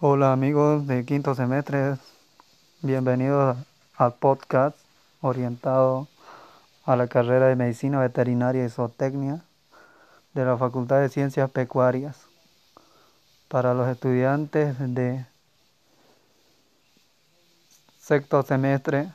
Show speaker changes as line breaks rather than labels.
Hola amigos de quinto semestre, bienvenidos al podcast orientado a la carrera de Medicina Veterinaria y Zootecnia de la Facultad de Ciencias Pecuarias. Para los estudiantes de sexto semestre